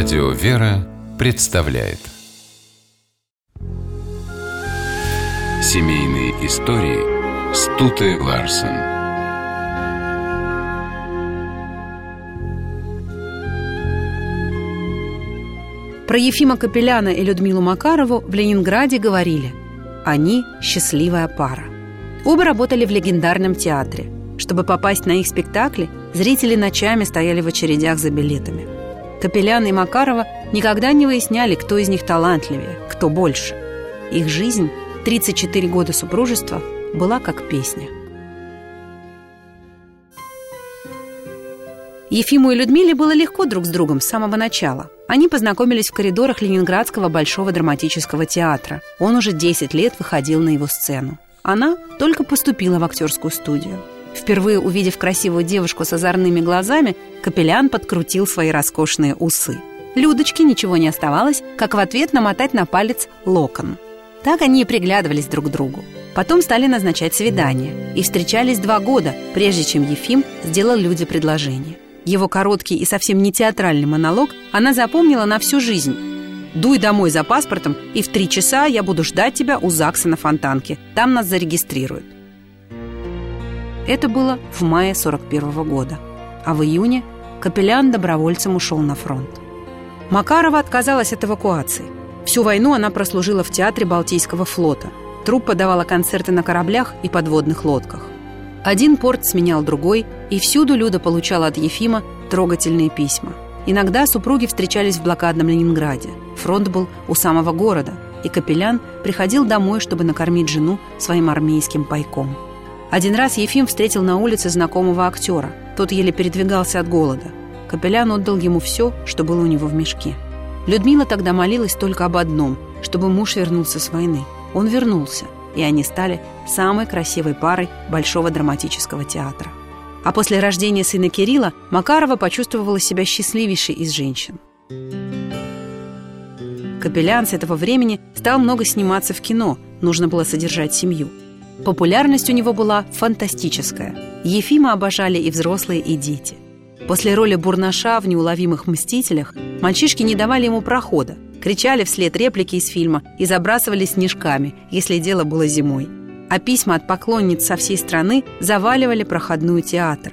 Радио «Вера» представляет. Семейные истории Стуты Ларсен. Про Ефима Капеляна и Людмилу Макарову в Ленинграде говорили. Они – счастливая пара. Оба работали в легендарном театре. Чтобы попасть на их спектакли, зрители ночами стояли в очередях за билетами – Капелян и Макарова никогда не выясняли, кто из них талантливее, кто больше. Их жизнь, 34 года супружества, была как песня. Ефиму и Людмиле было легко друг с другом с самого начала. Они познакомились в коридорах Ленинградского Большого драматического театра. Он уже 10 лет выходил на его сцену. Она только поступила в актерскую студию. Впервые увидев красивую девушку с озорными глазами, Капелян подкрутил свои роскошные усы. Людочке ничего не оставалось, как в ответ намотать на палец локон. Так они и приглядывались друг к другу. Потом стали назначать свидания и встречались два года, прежде чем Ефим сделал Люде предложение. Его короткий и совсем не театральный монолог она запомнила на всю жизнь. «Дуй домой за паспортом, и в три часа я буду ждать тебя у ЗАГСа на Фонтанке. Там нас зарегистрируют». Это было в мае 41 -го года. А в июне Капелян добровольцем ушел на фронт. Макарова отказалась от эвакуации. Всю войну она прослужила в театре Балтийского флота. Труппа давала концерты на кораблях и подводных лодках. Один порт сменял другой, и всюду Люда получала от Ефима трогательные письма. Иногда супруги встречались в блокадном Ленинграде. Фронт был у самого города, и Капелян приходил домой, чтобы накормить жену своим армейским пайком. Один раз Ефим встретил на улице знакомого актера. Тот еле передвигался от голода. Капелян отдал ему все, что было у него в мешке. Людмила тогда молилась только об одном, чтобы муж вернулся с войны. Он вернулся, и они стали самой красивой парой Большого драматического театра. А после рождения сына Кирилла Макарова почувствовала себя счастливейшей из женщин. Капелян с этого времени стал много сниматься в кино, нужно было содержать семью – Популярность у него была фантастическая. Ефима обожали и взрослые, и дети. После роли Бурнаша в «Неуловимых мстителях» мальчишки не давали ему прохода, кричали вслед реплики из фильма и забрасывали снежками, если дело было зимой. А письма от поклонниц со всей страны заваливали проходную театра.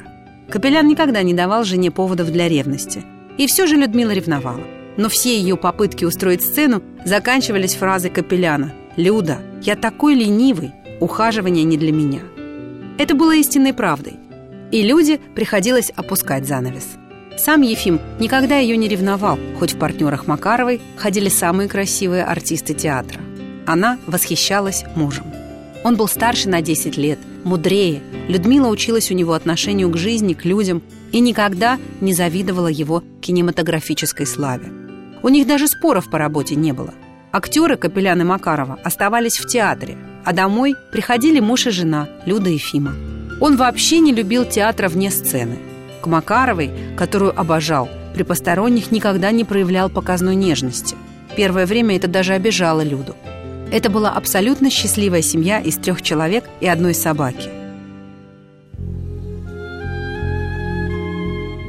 Капелян никогда не давал жене поводов для ревности. И все же Людмила ревновала. Но все ее попытки устроить сцену заканчивались фразой Капеляна «Люда, я такой ленивый, ухаживание не для меня. Это было истинной правдой. И люди приходилось опускать занавес. Сам Ефим никогда ее не ревновал, хоть в партнерах Макаровой ходили самые красивые артисты театра. Она восхищалась мужем. Он был старше на 10 лет, мудрее. Людмила училась у него отношению к жизни, к людям и никогда не завидовала его кинематографической славе. У них даже споров по работе не было. Актеры Капелян и Макарова оставались в театре – а домой приходили муж и жена, Люда и Фима. Он вообще не любил театра вне сцены. К Макаровой, которую обожал, при посторонних никогда не проявлял показной нежности. Первое время это даже обижало Люду. Это была абсолютно счастливая семья из трех человек и одной собаки.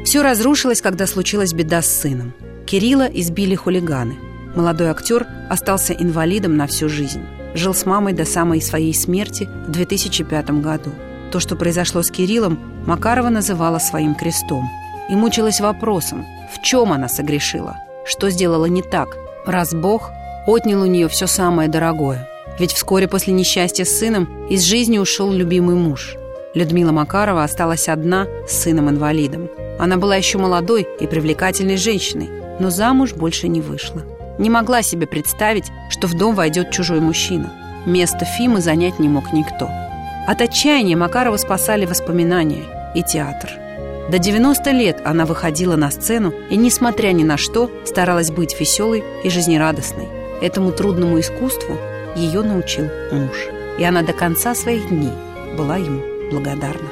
Все разрушилось, когда случилась беда с сыном. Кирилла избили хулиганы. Молодой актер остался инвалидом на всю жизнь жил с мамой до самой своей смерти в 2005 году. То, что произошло с Кириллом, Макарова называла своим крестом и мучилась вопросом, в чем она согрешила, что сделала не так, раз Бог отнял у нее все самое дорогое. Ведь вскоре после несчастья с сыном из жизни ушел любимый муж. Людмила Макарова осталась одна с сыном-инвалидом. Она была еще молодой и привлекательной женщиной, но замуж больше не вышла. Не могла себе представить, что в дом войдет чужой мужчина. Место Фимы занять не мог никто. От отчаяния Макарова спасали воспоминания и театр. До 90 лет она выходила на сцену и, несмотря ни на что, старалась быть веселой и жизнерадостной. Этому трудному искусству ее научил муж. И она до конца своих дней была ему благодарна.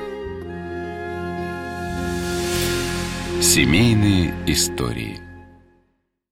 Семейные истории –